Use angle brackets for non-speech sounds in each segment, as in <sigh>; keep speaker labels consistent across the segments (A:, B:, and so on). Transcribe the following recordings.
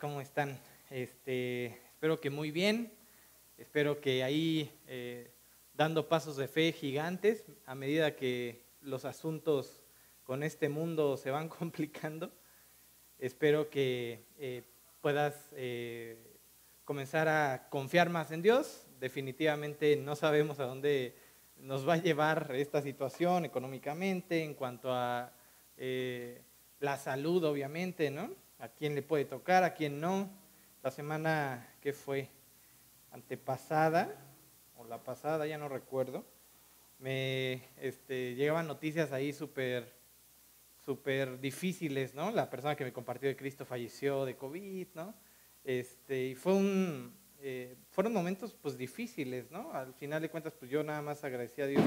A: ¿Cómo están? Este, espero que muy bien. Espero que ahí eh, dando pasos de fe gigantes a medida que los asuntos con este mundo se van <laughs> complicando. Espero que eh, puedas eh, comenzar a confiar más en Dios. Definitivamente no sabemos a dónde nos va a llevar esta situación económicamente en cuanto a la salud, obviamente, ¿no? A quién le puede tocar, a quién no. La semana que fue antepasada, o la pasada, ya no recuerdo, me este, llegaban noticias ahí súper súper difíciles, ¿no? La persona que me compartió de Cristo falleció de COVID, ¿no? Este, y fue un, eh, fueron momentos pues difíciles, ¿no? Al final de cuentas, pues yo nada más agradecí a Dios.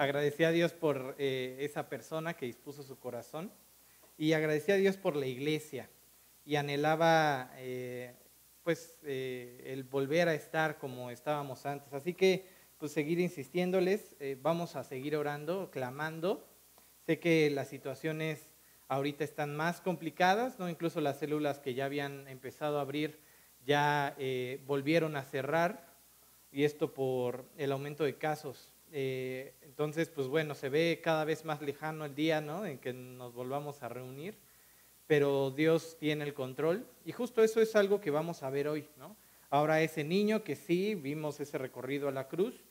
A: Agradecí a Dios por eh, esa persona que dispuso su corazón y agradecí a Dios por la iglesia y anhelaba eh, pues eh, el volver a estar como estábamos antes. Así que pues seguir insistiéndoles, vamos a seguir orando, clamando. Sé que las situaciones ahorita están más complicadas, ¿no? incluso las células que ya habían empezado a abrir ya volvieron a cerrar y esto por el aumento de casos. Eh, entonces, pues bueno, se ve cada vez más lejano el día, ¿no? En que nos volvamos a reunir, pero Dios tiene el control y justo eso es algo que vamos a ver hoy, ¿no? Ahora ese niño que sí, vimos ese recorrido a la cruz,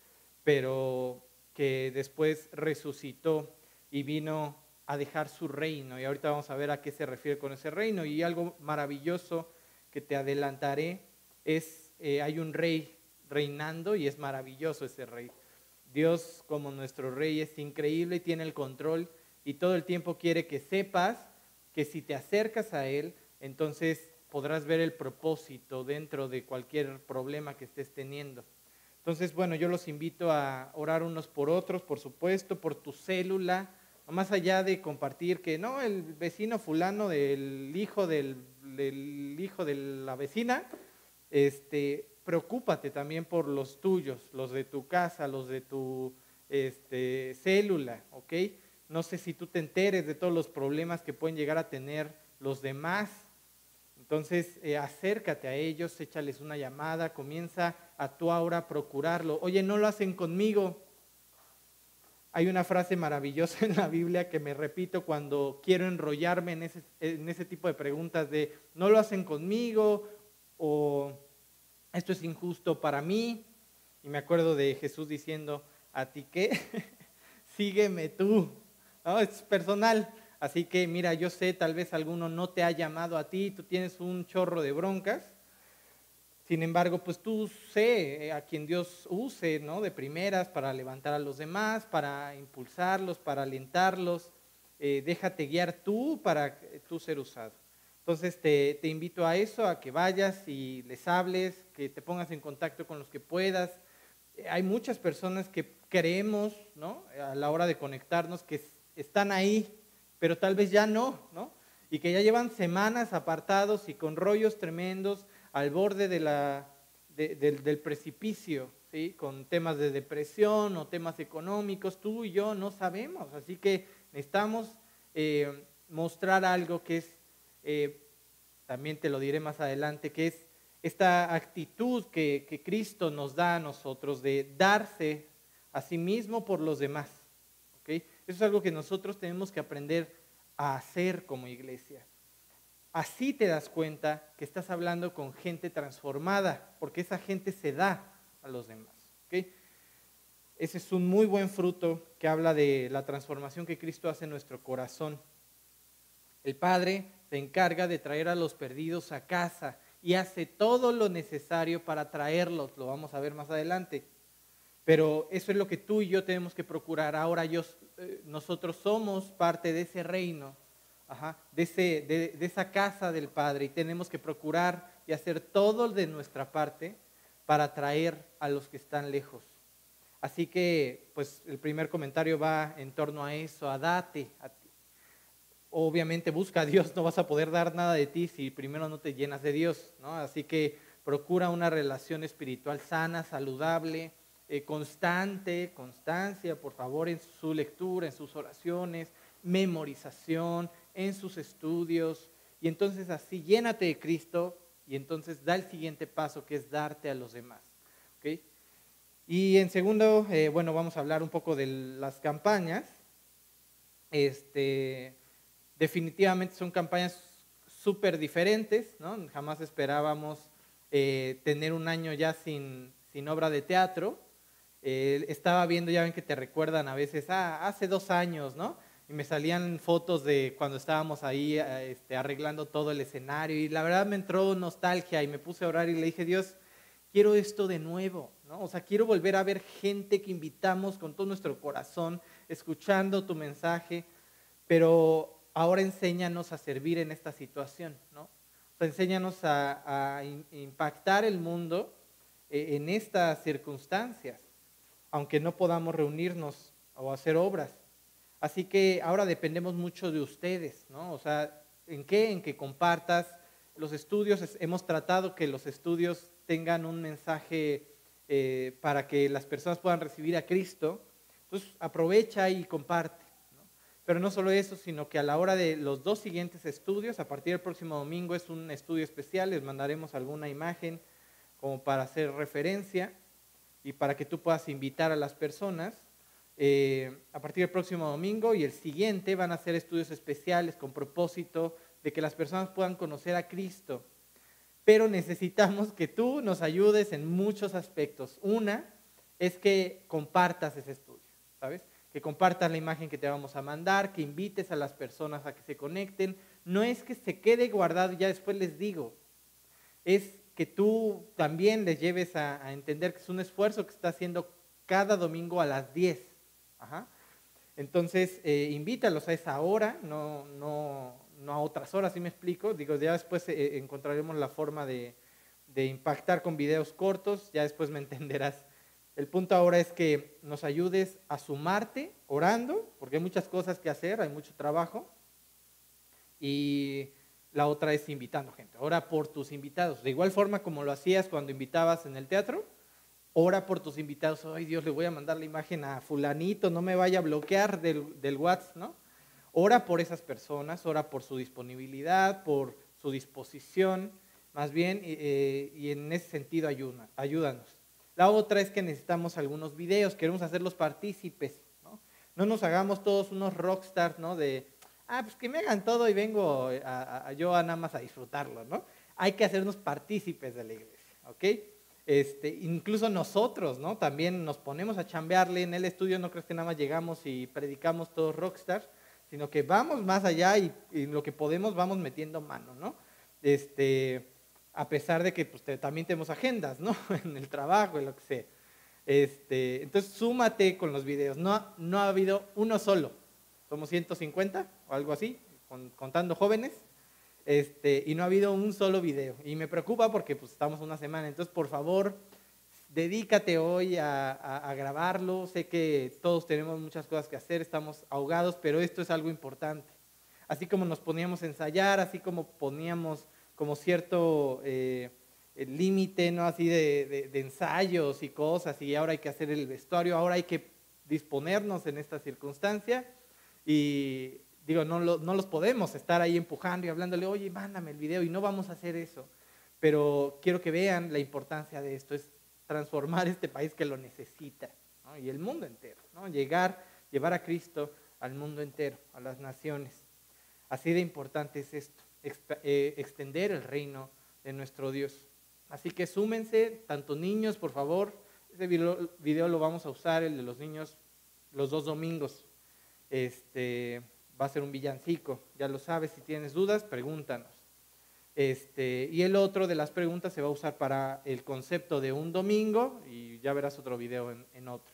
A: pero que después resucitó y vino a dejar su reino. Y ahorita vamos a ver a qué se refiere con ese reino. Y algo maravilloso que te adelantaré es, eh, hay un rey reinando y es maravilloso ese rey. Dios como nuestro rey es increíble y tiene el control y todo el tiempo quiere que sepas que si te acercas a Él, entonces podrás ver el propósito dentro de cualquier problema que estés teniendo. Entonces, bueno, yo los invito a orar unos por otros, por supuesto, por tu célula, más allá de compartir que no, el vecino fulano del hijo del, del hijo de la vecina, este, preocúpate también por los tuyos, los de tu casa, los de tu este, célula, ¿ok? No sé si tú te enteres de todos los problemas que pueden llegar a tener los demás. Entonces, eh, acércate a ellos, échales una llamada, comienza a tu ahora a procurarlo. Oye, no lo hacen conmigo. Hay una frase maravillosa en la Biblia que me repito cuando quiero enrollarme en ese, en ese tipo de preguntas de no lo hacen conmigo o esto es injusto para mí. Y me acuerdo de Jesús diciendo, ¿a ti qué? <laughs> Sígueme tú. ¿No? Es personal. Así que mira, yo sé, tal vez alguno no te ha llamado a ti, tú tienes un chorro de broncas. Sin embargo, pues tú sé eh, a quien Dios use, ¿no? De primeras para levantar a los demás, para impulsarlos, para alentarlos. Eh, déjate guiar tú para tú ser usado. Entonces te, invito a eso, a que vayas y les hables, que te pongas en contacto con los que puedas. Hay muchas personas que creemos, ¿no? A la hora de conectarnos, que están ahí, pero tal vez ya no, ¿no? Y que ya llevan semanas apartados y con rollos tremendos al borde del, precipicio, ¿sí? Con temas de depresión o temas económicos. Tú y yo no sabemos, así que necesitamos eh, mostrar algo que es eh, también te lo diré más adelante, que es esta actitud que, Cristo nos da a nosotros de darse a sí mismo por los demás. ¿okay? Eso es algo que nosotros tenemos que aprender a hacer como iglesia. Así te das cuenta que estás hablando con gente transformada, porque esa gente se da a los demás. ¿okay? Ese es un muy buen fruto que habla de la transformación que Cristo hace en nuestro corazón. El Padre se encarga de traer a los perdidos a casa y hace todo lo necesario para traerlos, lo vamos a ver más adelante. Pero eso es lo que tú y yo tenemos que procurar. Ahora eh, nosotros somos parte de ese reino, de, esa casa del Padre y tenemos que procurar y hacer todo de nuestra parte para traer a los que están lejos. Así que, pues el primer comentario va en torno a eso, a date, obviamente busca a Dios, no vas a poder dar nada de ti si primero no te llenas de Dios, ¿no? Así que procura una relación espiritual sana, saludable, eh, constante, constancia, por favor, en su lectura, en sus oraciones, memorización, en sus estudios, y entonces así llénate de Cristo y entonces da el siguiente paso que es darte a los demás. Y en segundo, eh, bueno, vamos a hablar un poco de las campañas. Este, definitivamente son campañas súper diferentes, ¿no? Jamás esperábamos eh, tener un año ya sin, sin obra de teatro. Eh, estaba viendo, ya ven que te recuerdan a veces, ah, hace dos años, ¿no? Y me salían fotos de cuando estábamos ahí este, arreglando todo el escenario y la verdad me entró nostalgia y me puse a orar y le dije, Dios, quiero esto de nuevo, ¿no? O sea, quiero volver a ver gente que invitamos con todo nuestro corazón, escuchando tu mensaje, pero ahora enséñanos a servir en esta situación, ¿no? Enséñanos a, impactar el mundo eh, en estas circunstancias, aunque no podamos reunirnos o hacer obras. Así que ahora dependemos mucho de ustedes, ¿no? O sea, ¿en qué? En que compartas los estudios. Hemos tratado que los estudios tengan un mensaje eh, para que las personas puedan recibir a Cristo. Entonces aprovecha y comparte. Pero no solo eso, sino que a la hora de los dos siguientes estudios, a partir del próximo domingo es un estudio especial, les mandaremos alguna imagen como para hacer referencia y para que tú puedas invitar a las personas. Eh, a partir del próximo domingo y el siguiente van a ser estudios especiales con propósito de que las personas puedan conocer a Cristo pero necesitamos que tú nos ayudes en muchos aspectos. Una es que compartas ese estudio, ¿sabes? Que compartas la imagen que te vamos a mandar, que invites a las personas a que se conecten. No es que se quede guardado ya después les digo. Es que tú también les lleves a, entender que es un esfuerzo que está haciendo cada domingo a las 10. Entonces, eh, invítalos a esa hora, no, no, no a otras horas, ¿sí me explico? Digo, ya después eh, encontraremos la forma de, impactar con videos cortos, ya después me <laughs> entenderás. El punto ahora es que nos ayudes a sumarte orando, porque hay muchas cosas que hacer, hay mucho trabajo. Y la otra es invitando gente. Ora por tus invitados. De igual forma como lo hacías cuando invitabas en el teatro, ora por tus invitados. Ay Dios, le voy a mandar la imagen a fulanito, no me vaya a bloquear del, del WhatsApp, ¿no? Ora por esas personas, ora por su disponibilidad, por su disposición, más bien, eh, y en ese sentido ayúdanos. La otra es que necesitamos algunos videos, queremos hacerlos partícipes, ¿no? No nos hagamos todos unos rockstars, ¿no? De, ah, pues que me hagan todo y vengo yo a nada más a disfrutarlo, ¿no? Hay que hacernos partícipes de la iglesia, ¿ok? Este, incluso nosotros, ¿no? También nos ponemos a chambearle en el estudio, no crees que nada más llegamos y predicamos todos rockstars, sino que vamos más allá y, en lo que podemos vamos metiendo mano, ¿no? Este, a pesar de que pues, también tenemos agendas, ¿no? <laughs> en el trabajo, en lo que sea. Este, entonces, súmate con los videos. No, no ha habido uno solo. Somos 150 o algo así, contando jóvenes. Este, y no ha habido un solo video. Y me preocupa porque pues, estamos una semana. Entonces, por favor, dedícate hoy a, grabarlo. Sé que todos tenemos muchas cosas que hacer, estamos ahogados, pero esto es algo importante. Así como nos poníamos a ensayar, así como poníamos como cierto eh, límite, ¿no? Así de, ensayos y cosas, y ahora hay que hacer el vestuario, ahora hay que disponernos en esta circunstancia. Y digo, no, no los podemos estar ahí empujando y hablándole, oye, mándame el video, y no vamos a hacer eso. Pero quiero que vean la importancia de esto. Es transformar este país que lo necesita, y el mundo entero, ¿no? llegar, llevar a Cristo al mundo entero, a las naciones. Así de importante es esto, eh, extender el reino de nuestro Dios. Así que súmense, tanto niños, por favor, este video, video, lo vamos a usar, el de los niños, los dos domingos. Este, va a ser un villancico, ya lo sabes, si tienes dudas, pregúntanos. Este, y el otro de las preguntas se va a usar para el concepto de un domingo y ya verás otro video en, otro.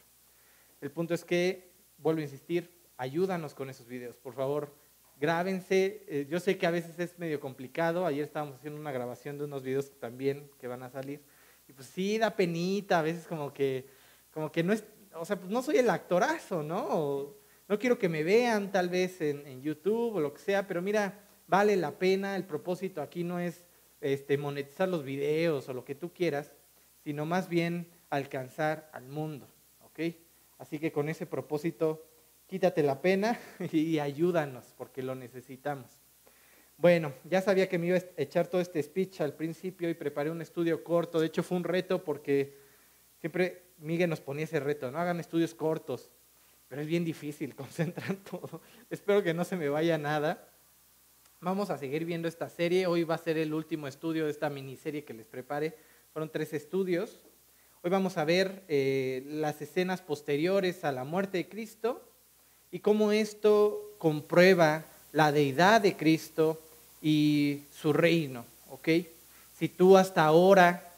A: El punto es que, vuelvo a insistir, ayúdanos con esos videos, por favor, grábense. Eh, yo sé que a veces es medio complicado, ayer estábamos haciendo una grabación de unos videos también que van a salir, y pues sí, da penita, a veces como que, como que no es, o sea, pues no soy el actorazo, ¿no? no quiero que me vean tal vez en, en YouTube o lo que sea, pero mira, vale la pena, el propósito aquí no es este, monetizar los videos o lo que tú quieras, sino más bien alcanzar al mundo. ¿ok? Así que con ese propósito quítate la pena <laughs> y ayúdanos, porque lo necesitamos. Bueno, ya sabía que me iba a echar todo este speech al principio y preparé un estudio corto. De hecho, fue un reto porque siempre Miguel nos ponía ese reto, no hagan estudios cortos, pero es bien difícil <laughs> concentrar todo. Espero que no se me vaya nada. Vamos a seguir viendo esta serie. Hoy va a ser el último estudio de esta miniserie que les preparé. Fueron tres estudios. Hoy vamos a ver eh, las escenas posteriores a la muerte de Cristo y cómo esto comprueba la deidad de Cristo y su reino. Si tú hasta ahora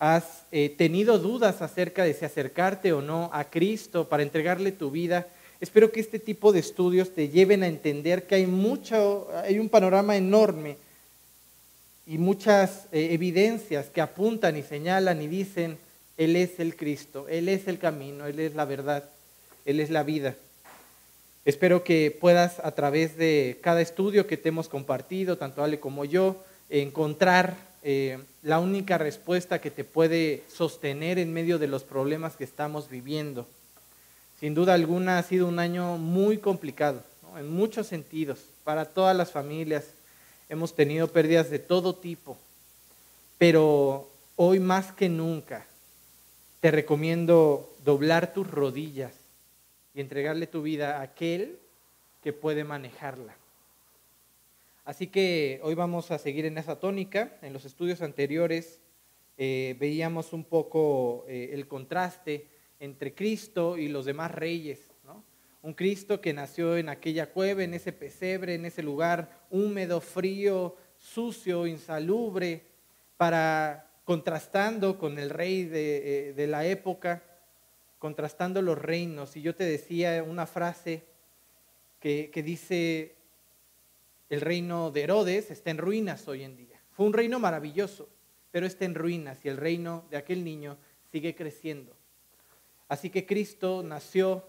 A: has eh, tenido dudas acerca de si acercarte o no a Cristo para entregarle tu vida, espero que este tipo de estudios te lleven a entender que hay mucho, hay un panorama enorme y muchas eh, evidencias que apuntan y señalan y dicen, Él es el Cristo, Él es el camino, Él es la verdad, Él es la vida. Espero que puedas a través de cada estudio que te hemos compartido, tanto Ale como yo, encontrar eh, la única respuesta que te puede sostener en medio de los problemas que estamos viviendo. Sin duda alguna ha sido un año muy complicado, en muchos sentidos, para todas las familias. Hemos tenido pérdidas de todo tipo, pero hoy más que nunca te recomiendo doblar tus rodillas entregarle tu vida a aquel que puede manejarla. Así que hoy vamos a seguir en esa tónica. En los estudios anteriores eh, veíamos un poco eh, el contraste entre Cristo y los demás reyes. Un Cristo que nació en aquella cueva, en ese pesebre, en ese lugar húmedo, frío, sucio, insalubre, para contrastando con el rey de, eh, de la época contrastando los reinos. Y yo te decía una frase que, dice, el reino de Herodes está en ruinas hoy en día. Fue un reino maravilloso, pero está en ruinas y el reino de aquel niño sigue creciendo. Así que Cristo nació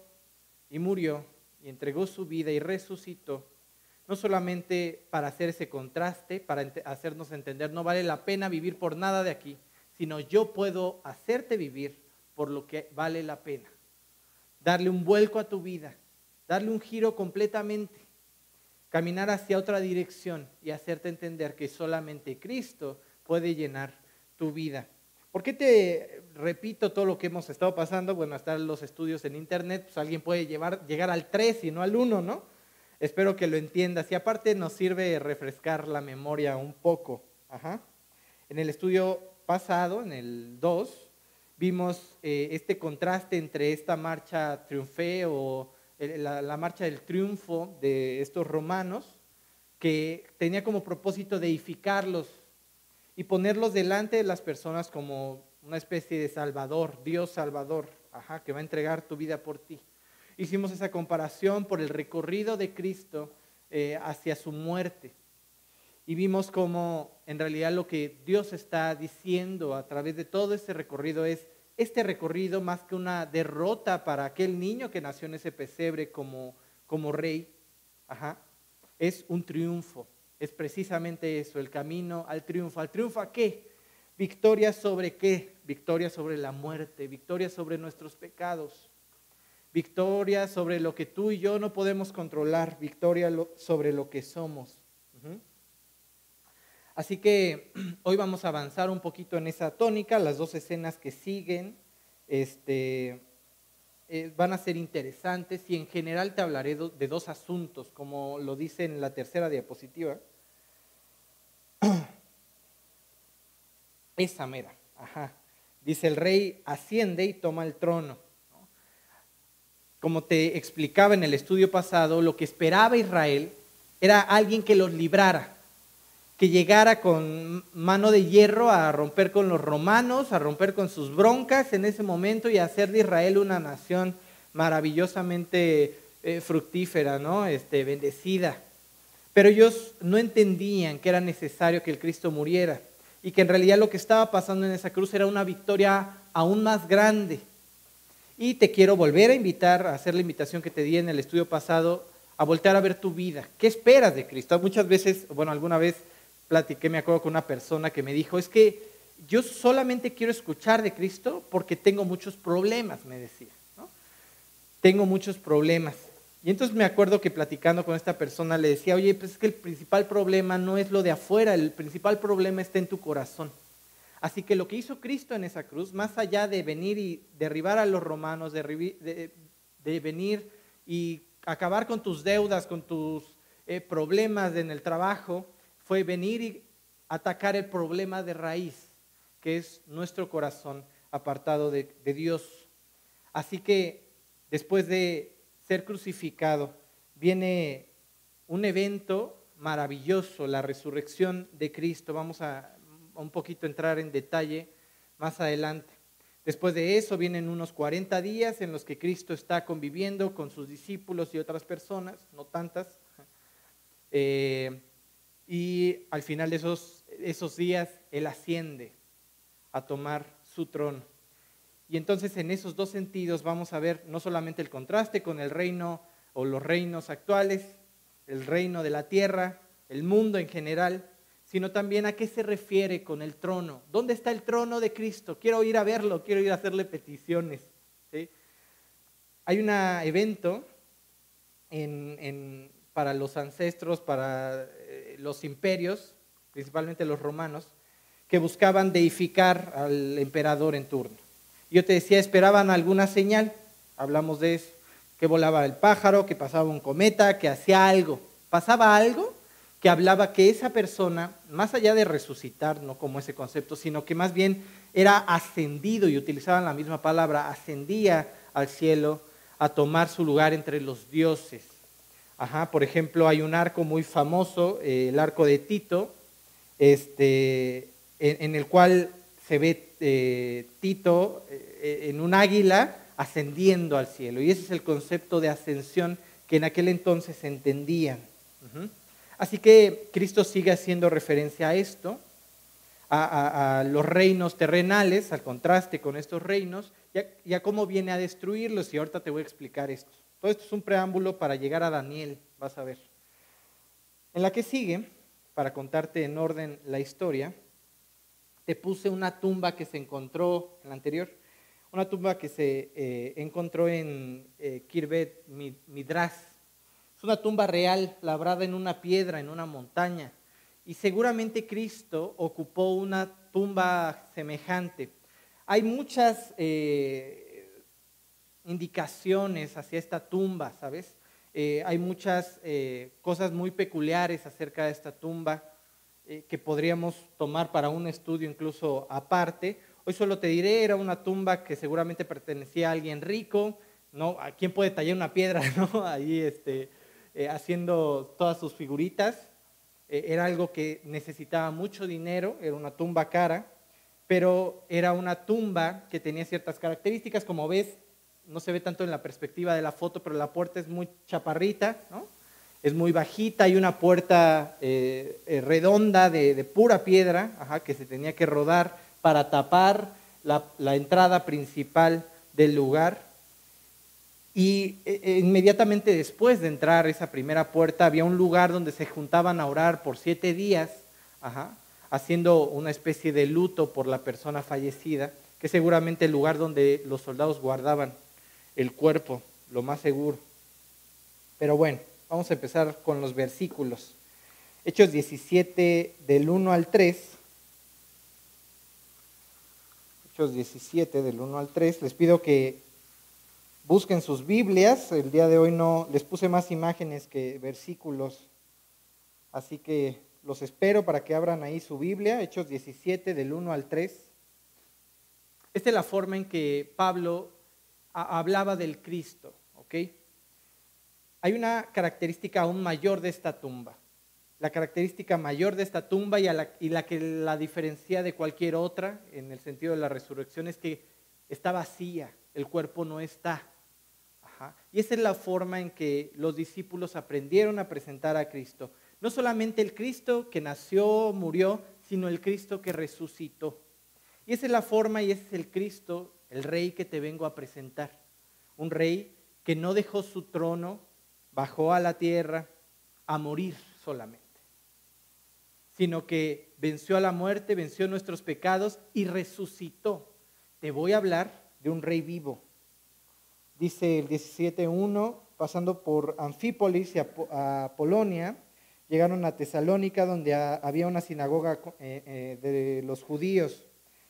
A: y murió y entregó su vida y resucitó, no solamente para hacer ese contraste, para hacernos entender, no vale la pena vivir por nada de aquí, sino yo puedo hacerte vivir por lo que vale la pena. Darle un vuelco a tu vida, darle un giro completamente, caminar hacia otra dirección y hacerte entender que solamente Cristo puede llenar tu vida. ¿Por qué te repito todo lo que hemos estado pasando? Bueno, están los estudios en internet, pues alguien puede llevar, llegar al 3 y no al 1, ¿no? Espero que lo entiendas. Y aparte nos sirve refrescar la memoria un poco. En el estudio pasado, en el 2, vimos eh, este contraste entre esta marcha triunfe o la, marcha del triunfo de estos romanos, que tenía como propósito deificarlos y ponerlos delante de las personas como una especie de salvador, Dios salvador, que va a entregar tu vida por ti. Hicimos esa comparación por el recorrido de Cristo eh, hacia su muerte. Y vimos cómo en realidad lo que Dios está diciendo a través de todo ese recorrido es, este recorrido, más que una derrota para aquel niño que nació en ese pesebre como, como rey, es un triunfo. Es precisamente eso, el camino al triunfo. ¿Al triunfo a qué? Victoria sobre qué? Victoria sobre la muerte, victoria sobre nuestros pecados, victoria sobre lo que tú y yo no podemos controlar, victoria sobre lo que somos. Así que <clears throat> hoy vamos a avanzar un poquito en esa tónica. Las dos escenas que siguen este, eh, van a ser interesantes y en general te hablaré de dos asuntos, como lo dice en la tercera diapositiva. <clears throat> Esa mera, ajá. Dice el rey asciende y toma el trono. Como te explicaba en el estudio pasado, lo que esperaba Israel era alguien que los librara que llegara con mano de hierro a romper con los romanos, a romper con sus broncas en ese momento y a hacer de Israel una nación maravillosamente eh, fructífera, ¿no? Este, bendecida. Pero ellos no entendían que era necesario que el Cristo muriera y que en realidad lo que estaba pasando en esa cruz era una victoria aún más grande. Y te quiero volver a invitar, a hacer la invitación que te di en el estudio pasado, a voltear a ver tu vida. ¿Qué esperas de Cristo? Muchas veces, bueno, alguna vez platiqué, me acuerdo con una persona que me dijo, es que yo solamente quiero escuchar de Cristo porque tengo muchos problemas, me decía. Tengo muchos problemas. Y entonces me acuerdo que platicando con esta persona le decía, oye, pues es que el principal problema no es lo de afuera, el principal problema está en tu corazón. Así que lo que hizo Cristo en esa cruz, más allá de venir y derribar a los romanos, de, venir y acabar con tus deudas, con tus eh, problemas en el trabajo, fue venir y atacar el problema de raíz, que es nuestro corazón apartado de Dios. Así que después de ser crucificado, viene un evento maravilloso, la resurrección de Cristo. Vamos a un poquito entrar en detalle más adelante. Después de eso vienen unos 40 días en los que Cristo está conviviendo con sus discípulos y otras personas, no tantas. <laughs> Eh, y al final de esos, esos días Él asciende a tomar su trono. Y entonces en esos dos sentidos vamos a ver no solamente el contraste con el reino o los reinos actuales, el reino de la tierra, el mundo en general, sino también a qué se refiere con el trono. ¿Dónde está el trono de Cristo? Quiero ir a verlo, quiero ir a hacerle peticiones. Hay un evento para los ancestros, para los imperios, principalmente los romanos, que buscaban deificar al emperador en turno. Yo te decía, esperaban alguna señal, hablamos de eso, que volaba el pájaro, que pasaba un cometa, que hacía algo. Pasaba algo que hablaba que esa persona, más allá de resucitar, no como ese concepto, sino que más bien era ascendido, y utilizaban la misma palabra, ascendía al cielo a tomar su lugar entre los dioses. Por ejemplo, hay un arco muy famoso, eh, el arco de Tito, este, en el cual se ve eh, Tito eh, en un águila ascendiendo al cielo. Y ese es el concepto de ascensión que en aquel entonces se entendía. Así que Cristo sigue haciendo referencia a esto, a, los reinos terrenales, al contraste con estos reinos, y a, cómo viene a destruirlos. Y ahorita te voy a explicar esto. Todo esto es un preámbulo para llegar a Daniel, vas a ver. En la que sigue, para contarte en orden la historia, te puse una tumba que se encontró en la anterior, una tumba que se eh, encontró en eh, Kirbet Midras. Es una tumba real, labrada en una piedra, en una montaña. Y seguramente Cristo ocupó una tumba semejante. Hay muchas eh, indicaciones hacia esta tumba, ¿sabes? hay muchas cosas muy peculiares acerca de esta tumba. Eh, que podríamos tomar para un estudio incluso aparte. Hoy solo te diré, era una tumba que seguramente pertenecía a alguien rico, ¿no? ¿A quién puede tallar una piedra, <laughs> no? Ahí este, eh, haciendo todas sus figuritas. Eh, era algo que necesitaba mucho dinero, era una tumba cara, pero era una tumba que tenía ciertas características, como ves, no se ve tanto en la perspectiva de la foto, pero la puerta es muy chaparrita, ¿no? es muy bajita, hay una puerta eh, eh, redonda de, pura piedra que se tenía que rodar para tapar la, entrada principal del lugar. Y eh, inmediatamente después de entrar esa primera puerta había un lugar donde se juntaban a orar por siete días, haciendo una especie de luto por la persona fallecida, que es seguramente el lugar donde los soldados guardaban el cuerpo, lo más seguro. Pero bueno, Vamos a empezar con los versículos. Hechos 17 del 1 al 3. Hechos 17 del 1 al 3. Les pido que busquen sus Biblias. El día de hoy no les puse más imágenes que versículos. Así que los espero para que abran ahí su Biblia. Hechos 17 del 1 al 3. Esta es la forma en que Pablo hablaba del Cristo, ¿ok? Hay una característica aún mayor de esta tumba. La característica mayor de esta tumba y, la, que la diferencia de cualquier otra en el sentido de la resurrección es que está vacía, el cuerpo no está. Y esa es la forma en que los discípulos aprendieron a presentar a Cristo. No solamente el Cristo que nació, murió, sino el Cristo que resucitó. Y esa es la forma y ese es el Cristo, el rey que te vengo a presentar. Un rey que no dejó su trono bajó a la tierra a morir solamente, sino que venció a la muerte, venció nuestros pecados y resucitó. Te voy a hablar de un rey vivo. Dice el 17.1, pasando por Anfípolis y a, Polonia, llegaron a Tesalónica, donde había una sinagoga eh, eh, de los judíos.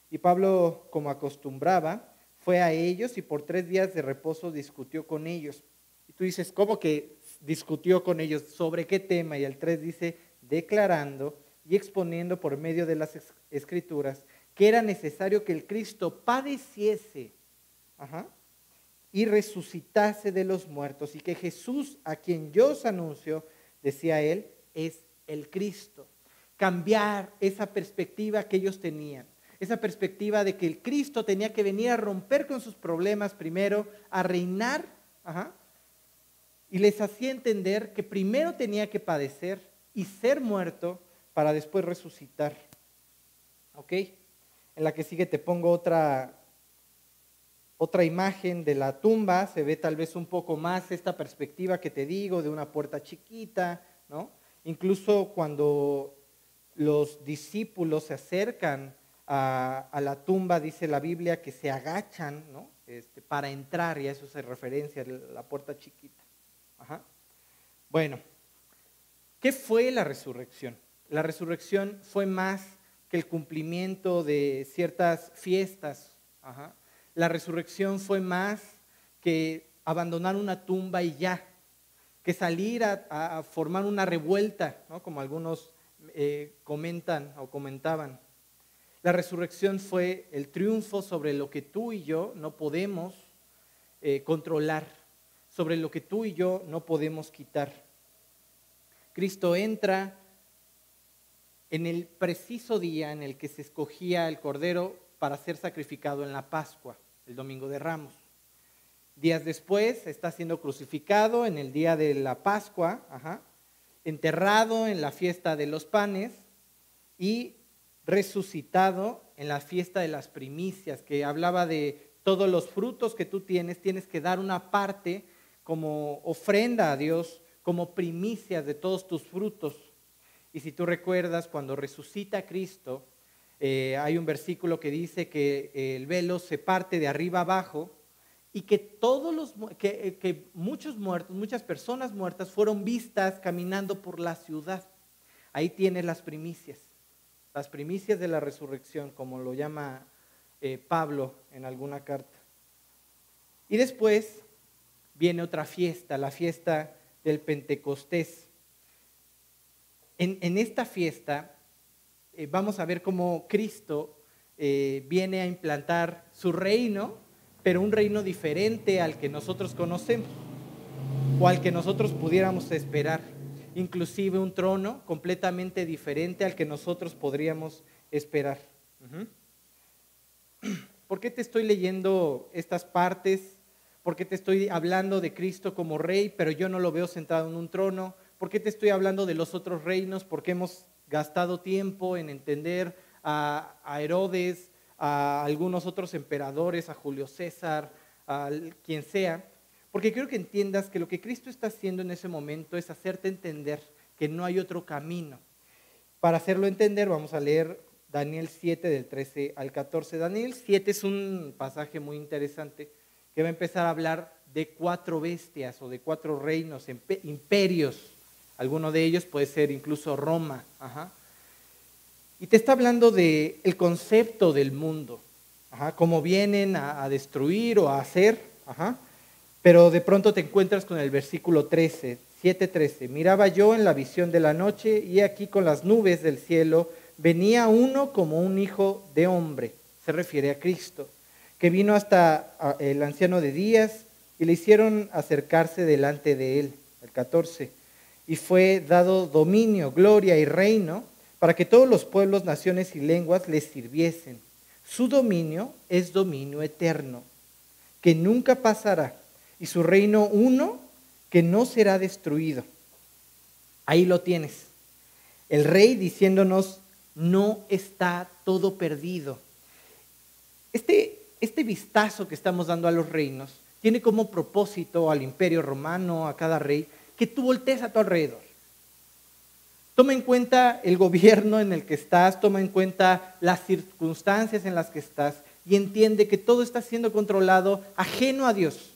A: Y Pablo, como acostumbraba, fue a ellos y por tres días de reposo discutió con ellos. Y tú dices, ¿cómo que discutió con ellos? ¿Sobre qué tema? Y el 3 dice, declarando y exponiendo por medio de las escrituras que era necesario que el Cristo padeciese y resucitase de los muertos y que Jesús, a quien yo os anuncio, decía él, es el Cristo. Cambiar esa perspectiva que ellos tenían esa perspectiva de que el Cristo tenía que venir a romper con sus problemas primero, a reinar, y les hacía entender que primero tenía que padecer y ser muerto para después resucitar. ¿Ok? En la que sigue te pongo otra, otra imagen de la tumba, se ve tal vez un poco más esta perspectiva que te digo de una puerta chiquita, ¿no? Incluso cuando los discípulos se acercan a, la tumba, dice la Biblia, que se agachan este, para entrar, y a eso se referencia, la puerta chiquita. Bueno, ¿qué fue la resurrección? La resurrección fue más que el cumplimiento de ciertas fiestas. La resurrección fue más que abandonar una tumba y ya, que salir a, formar una revuelta, como algunos eh, comentan o comentaban. La resurrección fue el triunfo sobre lo que tú y yo no podemos eh, controlar, sobre lo que tú y yo no podemos quitar. Cristo entra en el preciso día en el que se escogía el cordero para ser sacrificado en la Pascua, el domingo de Ramos. Días después está siendo crucificado en el día de la Pascua, enterrado en la fiesta de los panes y resucitado en la fiesta de las primicias, que hablaba de todos los frutos que tú tienes, tienes que dar una parte como ofrenda a Dios, como primicias de todos tus frutos. Y si tú recuerdas, cuando resucita Cristo, eh, hay un versículo que dice que el velo se parte de arriba abajo y que todos los que, que muchos muertos, muchas personas muertas fueron vistas caminando por la ciudad. Ahí tienes las primicias las primicias de la resurrección, como lo llama eh, Pablo en alguna carta. Y después viene otra fiesta, la fiesta del Pentecostés. En, esta fiesta eh, vamos a ver cómo Cristo eh, viene a implantar su reino, pero un reino diferente al que nosotros conocemos o al que nosotros pudiéramos esperar inclusive un trono completamente diferente al que nosotros podríamos esperar. ¿Por qué te estoy leyendo estas partes? ¿Por qué te estoy hablando de Cristo como rey, pero yo no lo veo sentado en un trono? ¿Por qué te estoy hablando de los otros reinos? Porque hemos gastado tiempo en entender a, a Herodes, a algunos otros emperadores, a Julio César, a quien sea. Porque quiero que entiendas que lo que Cristo está haciendo en ese momento es hacerte entender que no hay otro camino. Para hacerlo entender, vamos a leer Daniel 7 del 13 al 14. Daniel 7 es un pasaje muy interesante que va a empezar a hablar de cuatro bestias o de cuatro reinos, imperios. Alguno de ellos puede ser incluso Roma. Y te está hablando del el concepto del mundo, cómo vienen a, a, destruir o a hacer. Ajá. Pero de pronto te encuentras con el versículo 13, 7:13. Miraba yo en la visión de la noche y aquí con las nubes del cielo venía uno como un hijo de hombre, se refiere a Cristo, que vino hasta el anciano de días y le hicieron acercarse delante de él, el 14. Y fue dado dominio, gloria y reino para que todos los pueblos, naciones y lenguas les sirviesen. Su dominio es dominio eterno, que nunca pasará y su reino uno que no será destruido. Ahí lo tienes. El rey diciéndonos, no está todo perdido. Este, este vistazo que estamos dando a los reinos tiene como propósito al imperio romano, a cada rey, que tú voltees a tu alrededor. Toma en cuenta el gobierno en el que estás, toma en cuenta las circunstancias en las que estás y entiende que todo está siendo controlado ajeno a Dios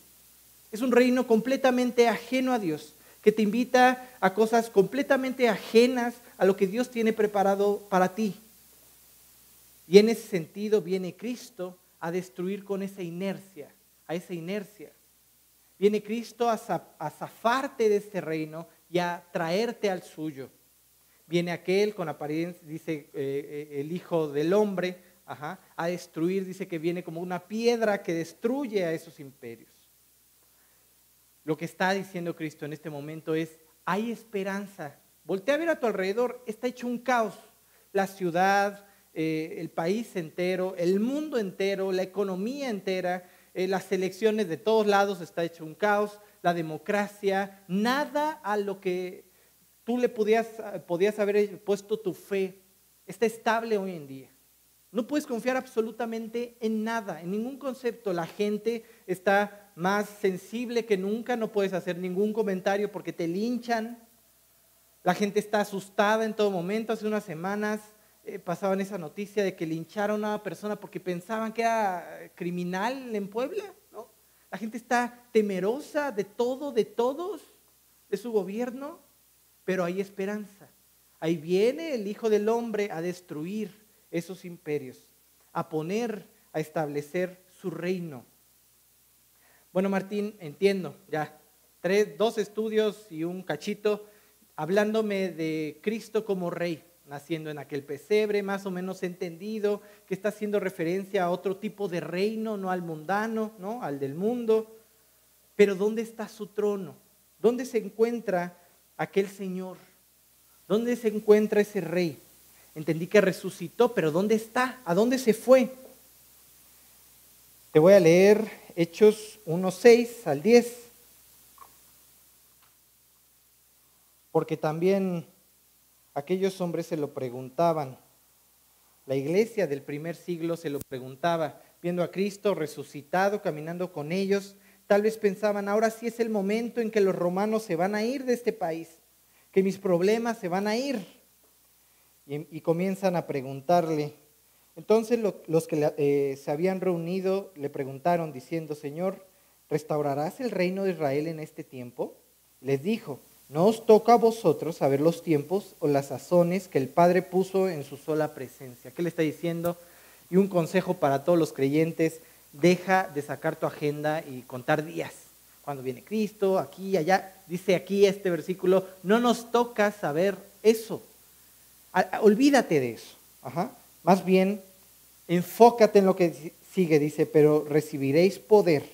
A: Es un reino completamente ajeno a Dios, que te invita a cosas completamente ajenas a lo que Dios tiene preparado para ti. Y en ese sentido viene Cristo a destruir con esa inercia, a esa inercia. Viene Cristo a, zafarte de este reino y a traerte al suyo. Viene aquel con apariencia, dice eh, eh, el Hijo del Hombre, a destruir, dice que viene como una piedra que destruye a esos imperios. Lo que está diciendo Cristo en este momento es, hay esperanza. Voltea a ver a tu alrededor, está hecho un caos. La ciudad, eh, el país entero, el mundo entero, la economía entera, eh, las elecciones de todos lados está hecho un caos, la democracia, nada a lo que tú le podías, podías haber puesto tu fe está estable hoy en día. No puedes confiar absolutamente en nada, en ningún concepto. La gente está más sensible que nunca, no puedes hacer ningún comentario porque te linchan. La gente está asustada en todo momento. Hace unas semanas eh, pasaban esa noticia de que lincharon a una persona porque pensaban que era criminal en Puebla. ¿no? La gente está temerosa de todo, de todos, de su gobierno, pero hay esperanza. Ahí viene el Hijo del Hombre a destruir esos imperios, a poner, a establecer su reino. Bueno, Martín, entiendo, ya, tres, dos estudios y un cachito, hablándome de Cristo como rey naciendo en aquel pesebre, más o menos entendido, que está haciendo referencia a otro tipo de reino, no al mundano, ¿no? al del mundo. Pero ¿dónde está su trono? ¿Dónde se encuentra aquel Señor? ¿Dónde se encuentra ese rey? Entendí que resucitó, pero ¿dónde está? ¿A dónde se fue? Te voy a leer Hechos 1.6 al 10, porque también aquellos hombres se lo preguntaban. La iglesia del primer siglo se lo preguntaba, viendo a Cristo resucitado, caminando con ellos. Tal vez pensaban, ahora sí es el momento en que los romanos se van a ir de este país, que mis problemas se van a ir. Y, comienzan a preguntarle. Entonces los que eh, se habían reunido le preguntaron diciendo, Señor, ¿restaurarás el reino de Israel en este tiempo? Les dijo, no os toca a vosotros saber los tiempos o las sazones que el Padre puso en su sola presencia. ¿Qué le está diciendo? Y un consejo para todos los creyentes, deja de sacar tu agenda y contar días. Cuando viene Cristo, aquí, y allá. Dice aquí este versículo, no nos toca saber eso. Olvídate de eso. Más bien, enfócate en lo que sigue, dice, pero recibiréis poder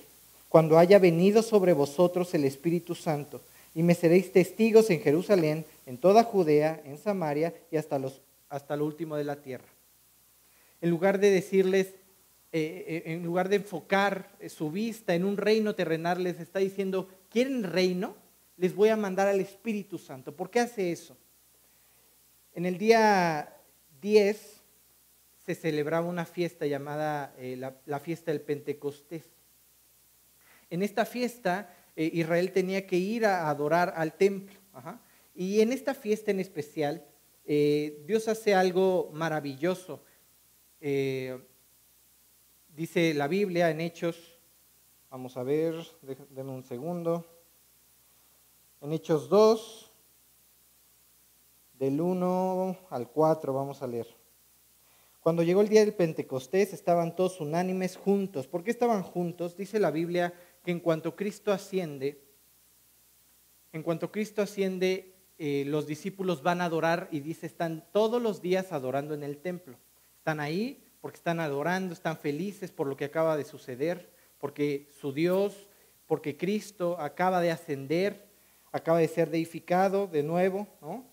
A: cuando haya venido sobre vosotros el Espíritu Santo y me seréis testigos en Jerusalén, en toda Judea, en Samaria y hasta, los, hasta lo último de la tierra. En lugar de decirles, eh, eh, en lugar de enfocar su vista en un reino terrenal, les está diciendo, ¿quieren reino? Les voy a mandar al Espíritu Santo. ¿Por qué hace eso? En el día 10 se celebraba una fiesta llamada eh, la, fiesta del Pentecostés. En esta fiesta eh, Israel tenía que ir a adorar al templo. Y en esta fiesta en especial, eh, Dios hace algo maravilloso. Dice la Biblia en Hechos, vamos a ver, denme un segundo. En Hechos 2, del 1 al 4, vamos a leer. Cuando llegó el día del Pentecostés, estaban todos unánimes juntos. ¿Por qué estaban juntos? Dice la Biblia que en cuanto Cristo asciende, en cuanto Cristo asciende, eh, los discípulos van a adorar y dice, están todos los días adorando en el templo. Están ahí porque están adorando, están felices por lo que acaba de suceder, porque su Dios, porque Cristo acaba de ascender, acaba de ser deificado de nuevo, ¿no?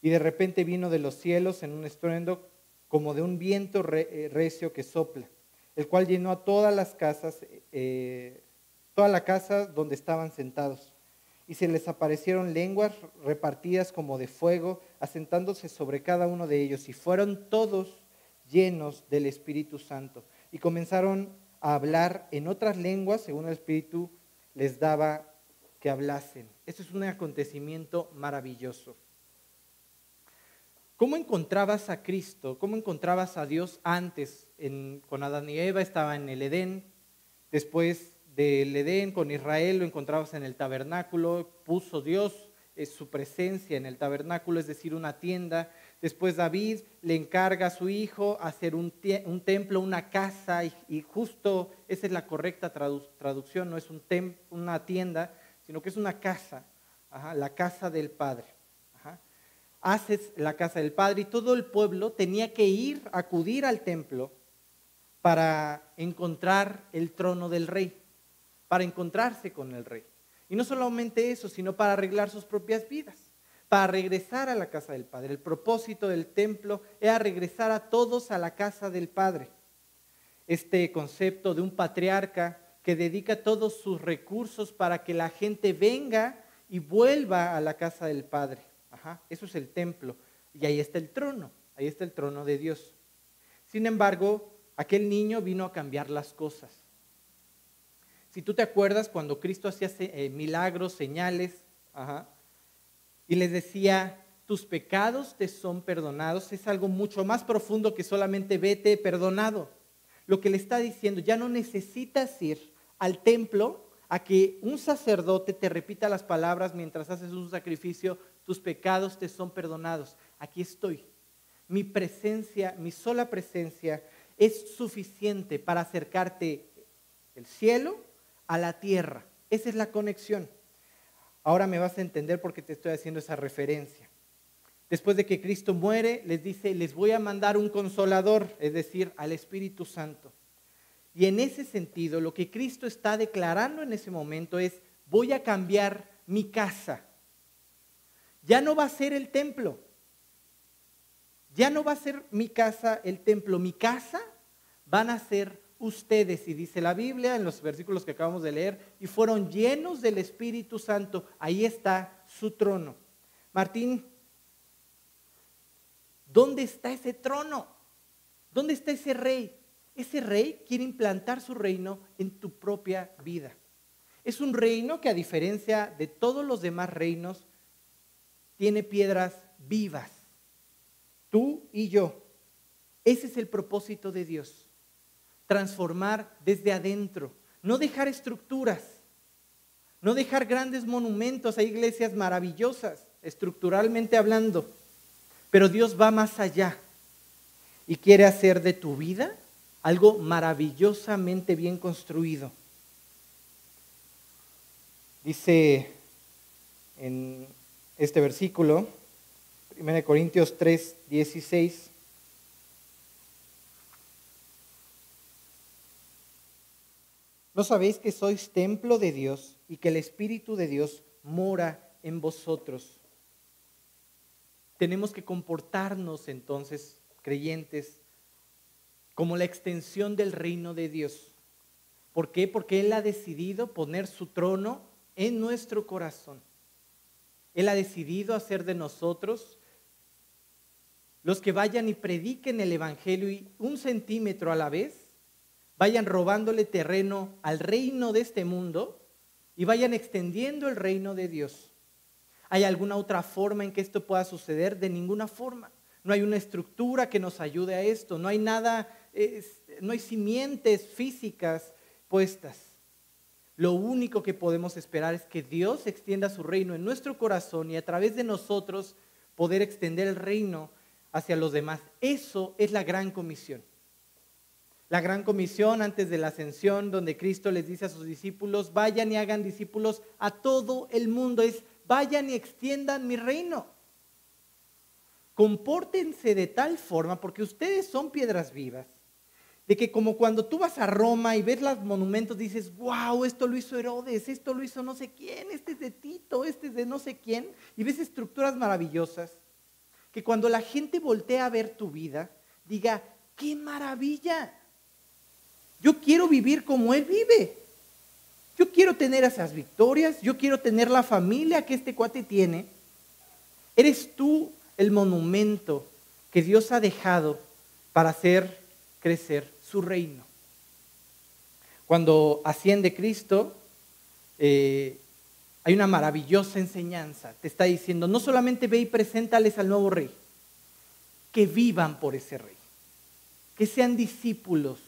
A: Y de repente vino de los cielos en un estruendo como de un viento eh, recio que sopla, el cual llenó a todas las casas eh, toda la casa donde estaban sentados. Y se les aparecieron lenguas repartidas como de fuego, asentándose sobre cada uno de ellos. Y fueron todos llenos del Espíritu Santo. Y comenzaron a hablar en otras lenguas, según el Espíritu les daba que hablasen. Esto es un acontecimiento maravilloso. ¿Cómo encontrabas a Cristo? ¿Cómo encontrabas a Dios antes? con Adán y Eva estaba en el Edén, después del Edén con Israel lo encontrabas en el tabernáculo, puso Dios eh, su presencia en el tabernáculo, es decir, una tienda. Después David le encarga a su hijo hacer un, templo, una casa, y, justo esa es la correcta traducción, no es un una tienda, sino que es una casa, la casa del Padre. Haces la casa del Padre y todo el pueblo tenía que ir, acudir al templo para encontrar el trono del rey, para encontrarse con el rey. Y no solamente eso, sino para arreglar sus propias vidas, para regresar a la casa del Padre. El propósito del templo era regresar a todos a la casa del Padre. Este concepto de un patriarca que dedica todos sus recursos para que la gente venga y vuelva a la casa del Padre. Eso es el templo. Y ahí está el trono, ahí está el trono de Dios. Sin embargo, aquel niño vino a cambiar las cosas. Si tú te acuerdas cuando Cristo hacía eh, milagros, señales, y les decía, tus pecados te son perdonados, es algo mucho más profundo que solamente vete perdonado. Lo que le está diciendo, ya no necesitas ir al templo a que un sacerdote te repita las palabras mientras haces un sacrificio, tus pecados te son perdonados. Aquí estoy. Mi presencia, mi sola presencia es suficiente para acercarte el cielo a la tierra. Esa es la conexión. Ahora me vas a entender por qué te estoy haciendo esa referencia. Después de que Cristo muere, les dice, les voy a mandar un consolador, es decir, al Espíritu Santo. Y en ese sentido, lo que Cristo está declarando en ese momento es, voy a cambiar mi casa. Ya no va a ser el templo. Ya no va a ser mi casa el templo. Mi casa van a ser ustedes, y dice la Biblia en los versículos que acabamos de leer, y fueron llenos del Espíritu Santo. Ahí está su trono. Martín, ¿dónde está ese trono? ¿Dónde está ese rey? Ese rey quiere implantar su reino en tu propia vida. Es un reino que a diferencia de todos los demás reinos, tiene piedras vivas. Tú y yo. Ese es el propósito de Dios transformar desde adentro, no dejar estructuras, no dejar grandes monumentos, hay iglesias maravillosas, estructuralmente hablando, pero Dios va más allá y quiere hacer de tu vida algo maravillosamente bien construido. Dice en este versículo, 1 Corintios 3, 16, ¿No sabéis que sois templo de Dios y que el Espíritu de Dios mora en vosotros? Tenemos que comportarnos entonces, creyentes, como la extensión del reino de Dios. ¿Por qué? Porque Él ha decidido poner su trono en nuestro corazón. Él ha decidido hacer de nosotros los que vayan y prediquen el Evangelio y un centímetro a la vez vayan robándole terreno al reino de este mundo y vayan extendiendo el reino de Dios. ¿Hay alguna otra forma en que esto pueda suceder? De ninguna forma. No hay una estructura que nos ayude a esto, no hay nada, no hay simientes físicas puestas. Lo único que podemos esperar es que Dios extienda su reino en nuestro corazón y a través de nosotros poder extender el reino hacia los demás. Eso es la gran comisión. La gran comisión antes de la ascensión, donde Cristo les dice a sus discípulos, vayan y hagan discípulos a todo el mundo, es vayan y extiendan mi reino. Compórtense de tal forma, porque ustedes son piedras vivas, de que como cuando tú vas a Roma y ves los monumentos, dices, wow, esto lo hizo Herodes, esto lo hizo no sé quién, este es de Tito, este es de no sé quién, y ves estructuras maravillosas, que cuando la gente voltea a ver tu vida, diga, qué maravilla, yo quiero vivir como Él vive. Yo quiero tener esas victorias, yo quiero tener la familia que este cuate tiene. Eres tú el monumento que Dios ha dejado para hacer crecer su reino. Cuando asciende Cristo, eh, hay una maravillosa enseñanza. Te está diciendo, no solamente ve y preséntales al nuevo rey, que vivan por ese rey, que sean discípulos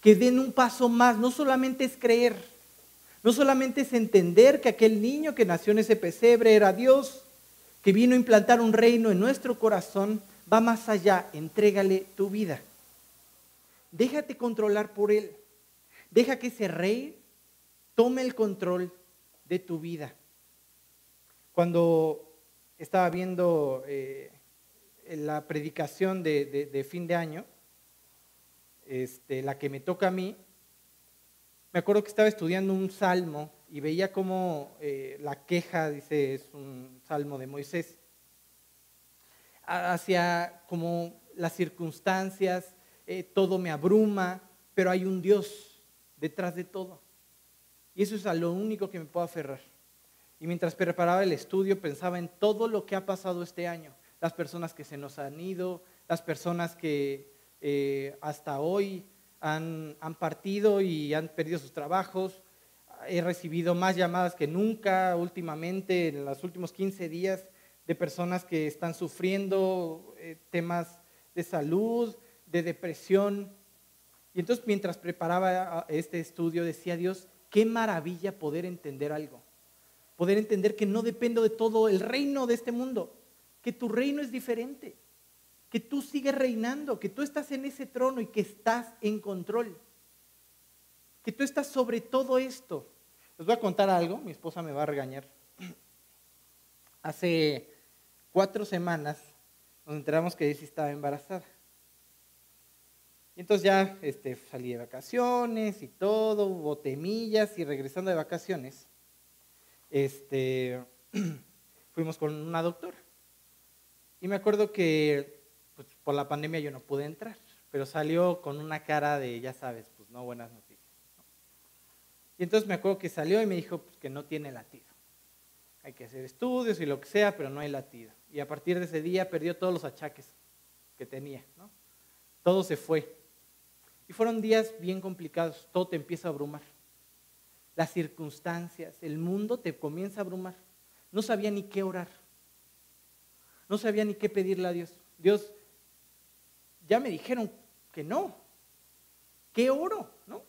A: que den un paso más. No solamente es creer, no solamente es entender que aquel niño que nació en ese pesebre era Dios, que vino a implantar un reino en nuestro corazón, va más allá, entrégale tu vida. Déjate controlar por Él. Deja que ese rey tome el control de tu vida. Cuando estaba viendo eh, la predicación de, fin de año, este, la que me toca a mí, me acuerdo que estaba estudiando un salmo y veía como eh, la queja, dice, es un salmo de Moisés, hacia como las circunstancias, eh, todo me abruma, pero hay un Dios detrás de todo. Y eso es a lo único que me puedo aferrar. Y mientras preparaba el estudio pensaba en todo lo que ha pasado este año, las personas que se nos han ido, las personas que eh, hasta hoy han, han, partido y han perdido sus trabajos. He recibido más llamadas que nunca últimamente, en los últimos 15 días, de personas que están sufriendo eh, temas de salud, de depresión. Y entonces mientras preparaba este estudio decía Dios, qué maravilla poder entender algo poder entender que no dependo de todo el reino de este mundo, que tu reino es diferente, que tú sigues reinando, que tú estás en ese trono y que estás en control, que tú estás sobre todo esto. Les voy a contar algo, mi esposa me va a regañar. <clears throat> Hace cuatro semanas nos enteramos que Daisy estaba embarazada. Y entonces ya este, salí de vacaciones y todo, hubo temillas y regresando de vacaciones, este, <clears throat> fuimos con una doctora. Y me acuerdo que pues, por la pandemia yo no pude entrar, pero salió con una cara de, ya sabes, pues no buenas noticias. Y entonces me acuerdo que salió y me dijo pues, que no tiene latido. Hay que hacer estudios y lo que sea, pero no hay latido. Y a partir de ese día perdió todos los achaques que tenía. ¿no? Todo se fue. Y fueron días bien complicados, todo te empieza a abrumar las circunstancias, el mundo te comienza a abrumar. No sabía ni qué orar. No sabía ni qué pedirle a Dios. Dios, ya me dijeron que no. ¿Qué oro? ¿No?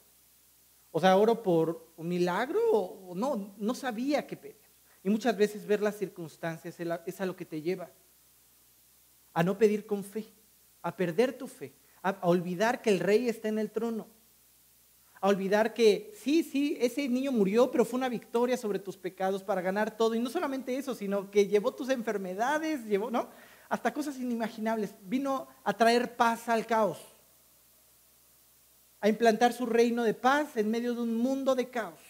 A: O sea, oro por un milagro o no, no sabía qué pedir. Y muchas veces ver las circunstancias es a lo que te lleva a no pedir con fe, a perder tu fe, a olvidar que el rey está en el trono a olvidar que sí, sí, ese niño murió, pero fue una victoria sobre tus pecados para ganar todo. Y no solamente eso, sino que llevó tus enfermedades, llevó, ¿no? Hasta cosas inimaginables. Vino a traer paz al caos, a implantar su reino de paz en medio de un mundo de caos.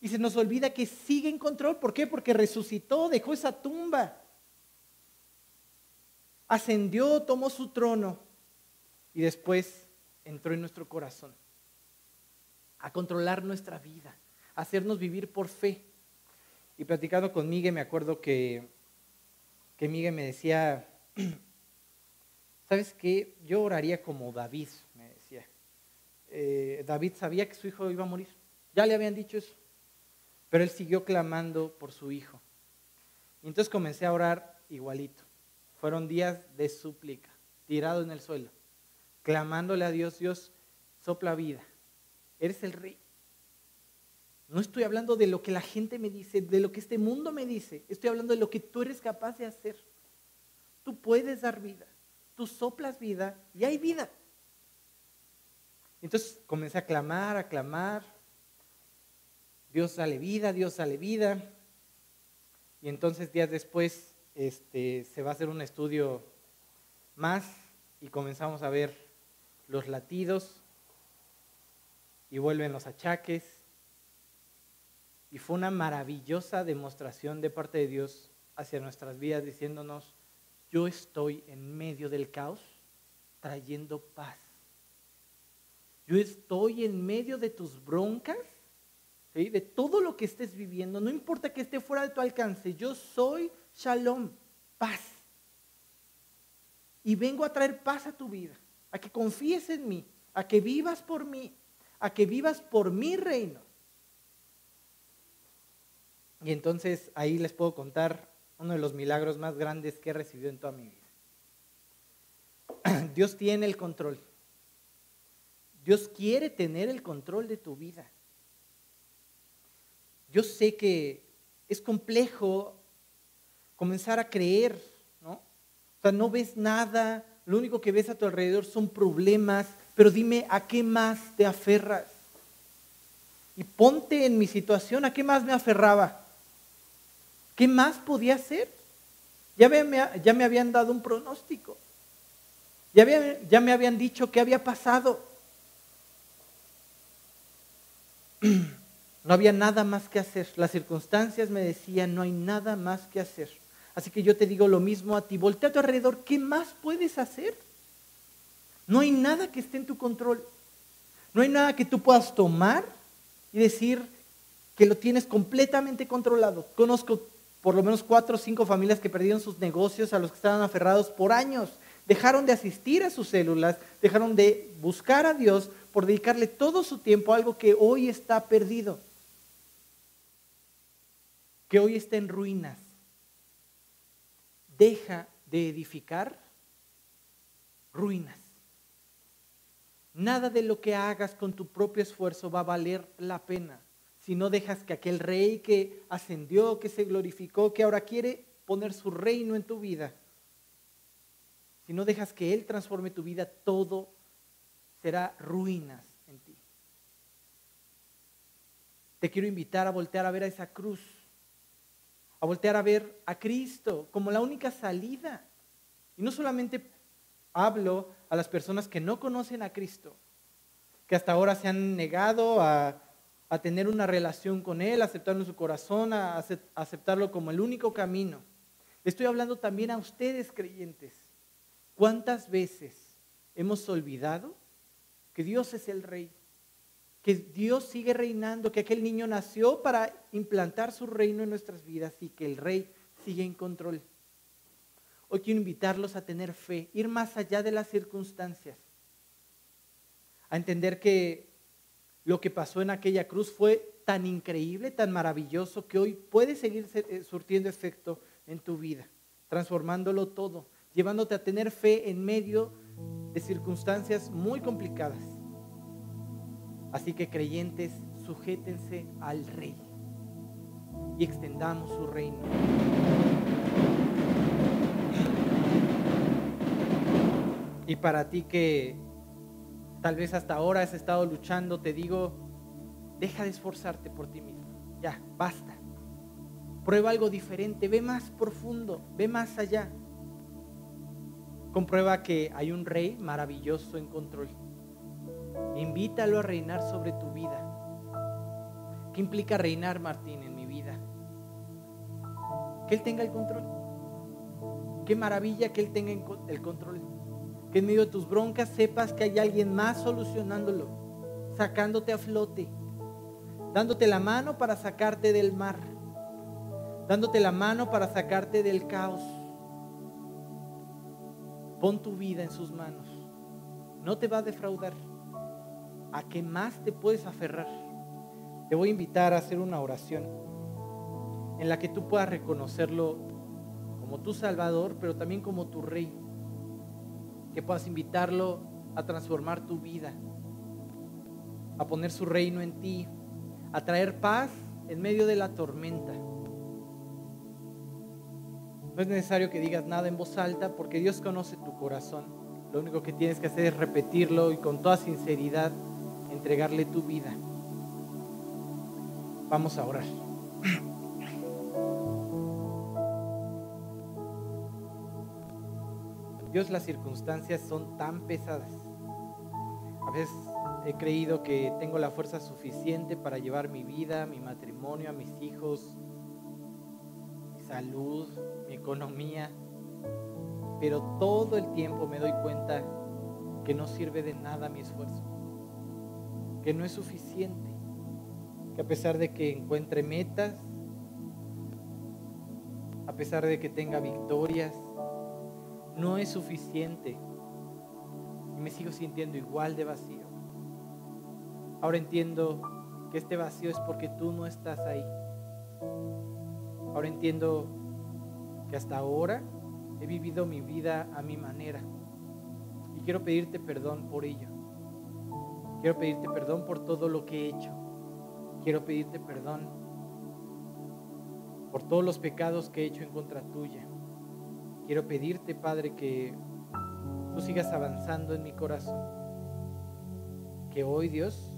A: Y se nos olvida que sigue en control. ¿Por qué? Porque resucitó, dejó esa tumba. Ascendió, tomó su trono y después entró en nuestro corazón a controlar nuestra vida, a hacernos vivir por fe. Y platicando con Miguel, me acuerdo que, que Miguel me decía, <clears throat> ¿sabes qué? Yo oraría como David, me decía. Eh, David sabía que su hijo iba a morir, ya le habían dicho eso, pero él siguió clamando por su hijo. Y entonces comencé a orar igualito. Fueron días de súplica, tirado en el suelo, clamándole a Dios, Dios, sopla vida, Eres el rey. No estoy hablando de lo que la gente me dice, de lo que este mundo me dice. Estoy hablando de lo que tú eres capaz de hacer. Tú puedes dar vida. Tú soplas vida y hay vida. Entonces comencé a clamar, a clamar. Dios sale vida, Dios sale vida. Y entonces días después este, se va a hacer un estudio más y comenzamos a ver los latidos y vuelven los achaques. Y fue una maravillosa demostración de parte de Dios hacia nuestras vidas diciéndonos, yo estoy en medio del caos trayendo paz. Yo estoy en medio de tus broncas, de todo lo que estés viviendo, no importa que esté fuera de tu alcance, yo soy shalom, paz. Y vengo a traer paz a tu vida, a que confíes en mí, a que vivas por mí, a que vivas por mi reino. Y entonces ahí les puedo contar uno de los milagros más grandes que he recibido en toda mi vida. <clears throat> Dios tiene el control. Dios quiere tener el control de tu vida. Yo sé que es complejo comenzar a creer, ¿no? O sea, no ves nada, lo único que ves a tu alrededor son problemas, pero dime, ¿a qué más te aferras? Y ponte en mi situación, ¿a qué más me aferraba? ¿Qué más podía hacer? Ya me, habían dado un pronóstico. Ya me habían dicho qué había pasado. <clears throat> No había nada más que hacer. Las circunstancias me decían, no hay nada más que hacer. Así que yo te digo lo mismo a ti. Voltea a tu alrededor. ¿Qué más puedes hacer? No hay nada que esté en tu control. No hay nada que tú puedas tomar y decir que lo tienes completamente controlado. Conozco por lo menos cuatro o cinco familias que perdieron sus negocios a los que estaban aferrados por años. Dejaron de asistir a sus células, dejaron de buscar a Dios por dedicarle todo su tiempo a algo que hoy está perdido, que hoy está en ruinas. Deja de edificar ruinas. Nada de lo que hagas con tu propio esfuerzo va a valer la pena si no dejas que aquel rey que ascendió, que se glorificó, que ahora quiere poner su reino en tu vida, si no dejas que Él transforme tu vida, todo será ruinas en ti. Te quiero invitar a voltear a ver a esa cruz, a voltear a ver a Cristo como la única salida. Y no solamente hablo a las personas que no conocen a Cristo, que hasta ahora se han negado a a tener una relación con Él, a aceptarlo en su corazón, a aceptarlo como el único camino. estoy hablando también a ustedes creyentes. ¿Cuántas veces hemos olvidado que Dios es el Rey? Que Dios sigue reinando, que aquel niño nació para implantar su reino en nuestras vidas y que el Rey sigue en control. Hoy quiero invitarlos a tener fe, ir más allá de las circunstancias, a entender que lo que pasó en aquella cruz fue tan increíble, tan maravilloso, que hoy puede seguir eh, surtiendo efecto en tu vida, transformándolo todo, llevándote a tener fe en medio de circunstancias muy complicadas. Así que creyentes, sujétense al Rey y extendamos su reino. Y para ti que Tal vez hasta ahora has estado luchando, te digo, deja de esforzarte por ti mismo. Ya, basta. Prueba algo diferente, ve más profundo, ve más allá. Comprueba que hay un rey maravilloso en control. Invítalo a reinar sobre tu vida. ¿Qué implica reinar, Martín, en mi vida? Que Él tenga el control. Qué maravilla que Él tenga el control que en medio de tus broncas sepas que hay alguien más solucionándolo, sacándote a flote, dándote la mano para sacarte del mar, dándote la mano para sacarte del caos. Pon tu vida en sus manos. No te va a defraudar. ¿A qué más te puedes aferrar? Te voy a invitar a hacer una oración en la que tú puedas reconocerlo como tu Salvador, pero también como tu Rey que puedas invitarlo a transformar tu vida, a poner su reino en ti, a traer paz en medio de la tormenta. No es necesario que digas nada en voz alta porque Dios conoce tu corazón. Lo único que tienes que hacer es repetirlo y con toda sinceridad entregarle tu vida. Vamos a orar. Dios, las circunstancias son tan pesadas. A veces he creído que tengo la fuerza suficiente para llevar mi vida, mi matrimonio, a mis hijos, mi salud, mi economía, pero todo el tiempo me doy cuenta que no sirve de nada mi esfuerzo, que no es suficiente, que a pesar de que encuentre metas, a pesar de que tenga victorias, no es suficiente. Y me sigo sintiendo igual de vacío. Ahora entiendo que este vacío es porque tú no estás ahí. Ahora entiendo que hasta ahora he vivido mi vida a mi manera. Y quiero pedirte perdón por ello. Quiero pedirte perdón por todo lo que he hecho. Quiero pedirte perdón por todos los pecados que he hecho en contra tuya. Quiero pedirte, Padre, que tú sigas avanzando en mi corazón. Que hoy, Dios,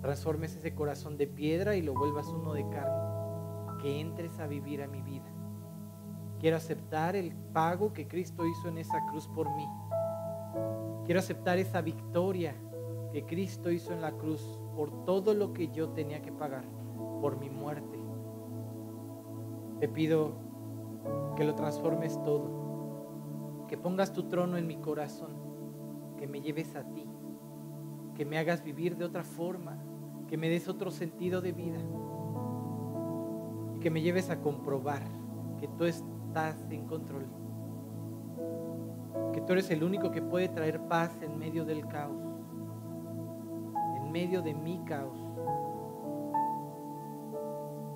A: transformes ese corazón de piedra y lo vuelvas uno de carne. Que entres a vivir a mi vida. Quiero aceptar el pago que Cristo hizo en esa cruz por mí. Quiero aceptar esa victoria que Cristo hizo en la cruz por todo lo que yo tenía que pagar, por mi muerte. Te pido que lo transformes todo, que pongas tu trono en mi corazón, que me lleves a ti, que me hagas vivir de otra forma, que me des otro sentido de vida y que me lleves a comprobar que tú estás en control, que tú eres el único que puede traer paz en medio del caos, medio de mi caos.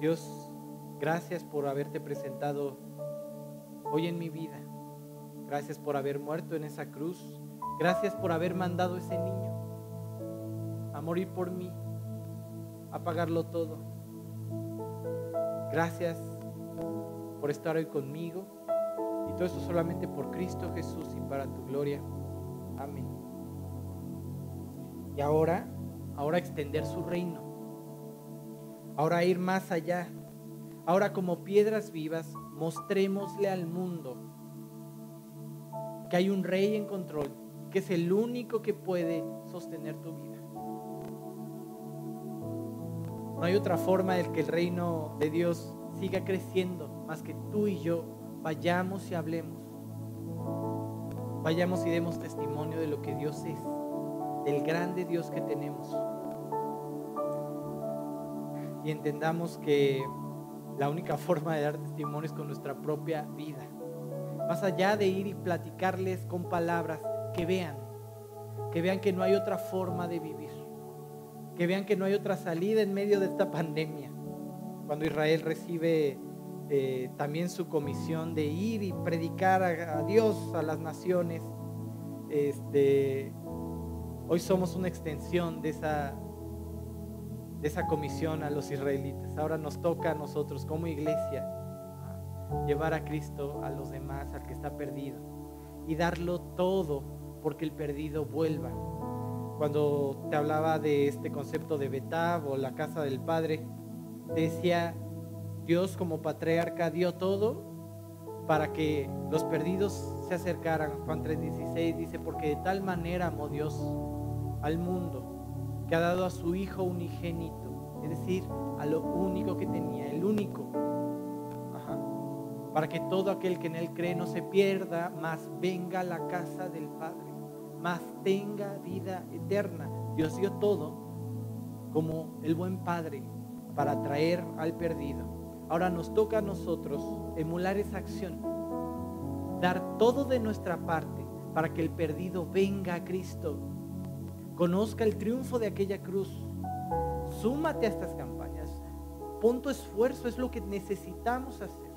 A: Dios, Gracias por haberte presentado hoy en mi vida. Gracias por haber muerto en esa cruz. Gracias por haber mandado ese niño a morir por mí, a pagarlo todo. Gracias por estar hoy conmigo. Y todo esto solamente por Cristo Jesús y para tu gloria. Amén. Y ahora, ahora extender su reino. Ahora ir más allá Ahora como piedras vivas, mostrémosle al mundo que hay un rey en control, que es el único que puede sostener tu vida. No hay otra forma de que el reino de Dios siga creciendo más que tú y yo vayamos y hablemos. Vayamos y demos testimonio de lo que Dios es, del grande Dios que tenemos. Y entendamos que la única forma de dar testimonio es con nuestra propia vida. Más allá de ir y platicarles con palabras, que vean, que vean que no hay otra forma de vivir, que vean que no hay otra salida en medio de esta pandemia. Cuando Israel recibe eh, también su comisión de ir y predicar a, a Dios, a las naciones, este, hoy somos una extensión de esa de esa comisión a los israelitas. Ahora nos toca a nosotros como iglesia llevar a Cristo a los demás, al que está perdido, y darlo todo porque el perdido vuelva. Cuando te hablaba de este concepto de Betab o la casa del Padre, decía, Dios como patriarca dio todo para que los perdidos se acercaran. Juan 3:16 dice, porque de tal manera amó Dios al mundo que ha dado a su Hijo unigénito, es decir, a lo único que tenía, el único, para que todo aquel que en Él cree no se pierda, mas venga a la casa del Padre, mas tenga vida eterna. Dios dio todo como el buen Padre para traer al perdido. Ahora nos toca a nosotros emular esa acción, dar todo de nuestra parte para que el perdido venga a Cristo conozca el triunfo de aquella cruz. Súmate a estas campañas. Pon tu esfuerzo, es lo que necesitamos hacer.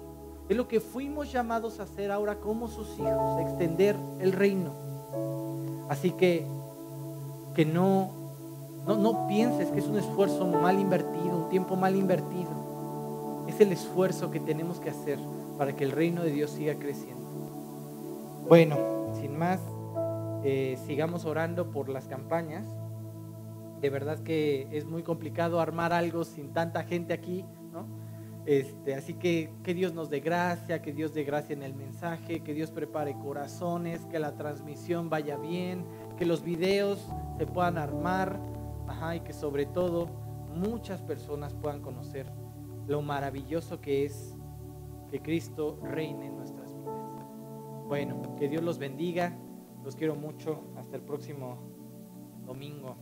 A: Es lo que fuimos llamados a hacer ahora como sus hijos, extender el reino. Así que que no, no, no pienses que es un esfuerzo mal invertido, un tiempo mal invertido. Es el esfuerzo que tenemos que hacer para que el reino de Dios siga creciendo. Bueno, sin más. Eh, sigamos orando por las campañas. De verdad que es muy complicado armar algo sin tanta gente aquí, ¿no? Este, así que que Dios nos dé gracia, que Dios dé gracia en el mensaje, que Dios prepare corazones, que la transmisión vaya bien, que los videos se puedan armar, y que sobre todo muchas personas puedan conocer lo maravilloso que es que Cristo reine en nuestras vidas. Bueno, que Dios los bendiga. Los quiero mucho. Hasta el próximo domingo.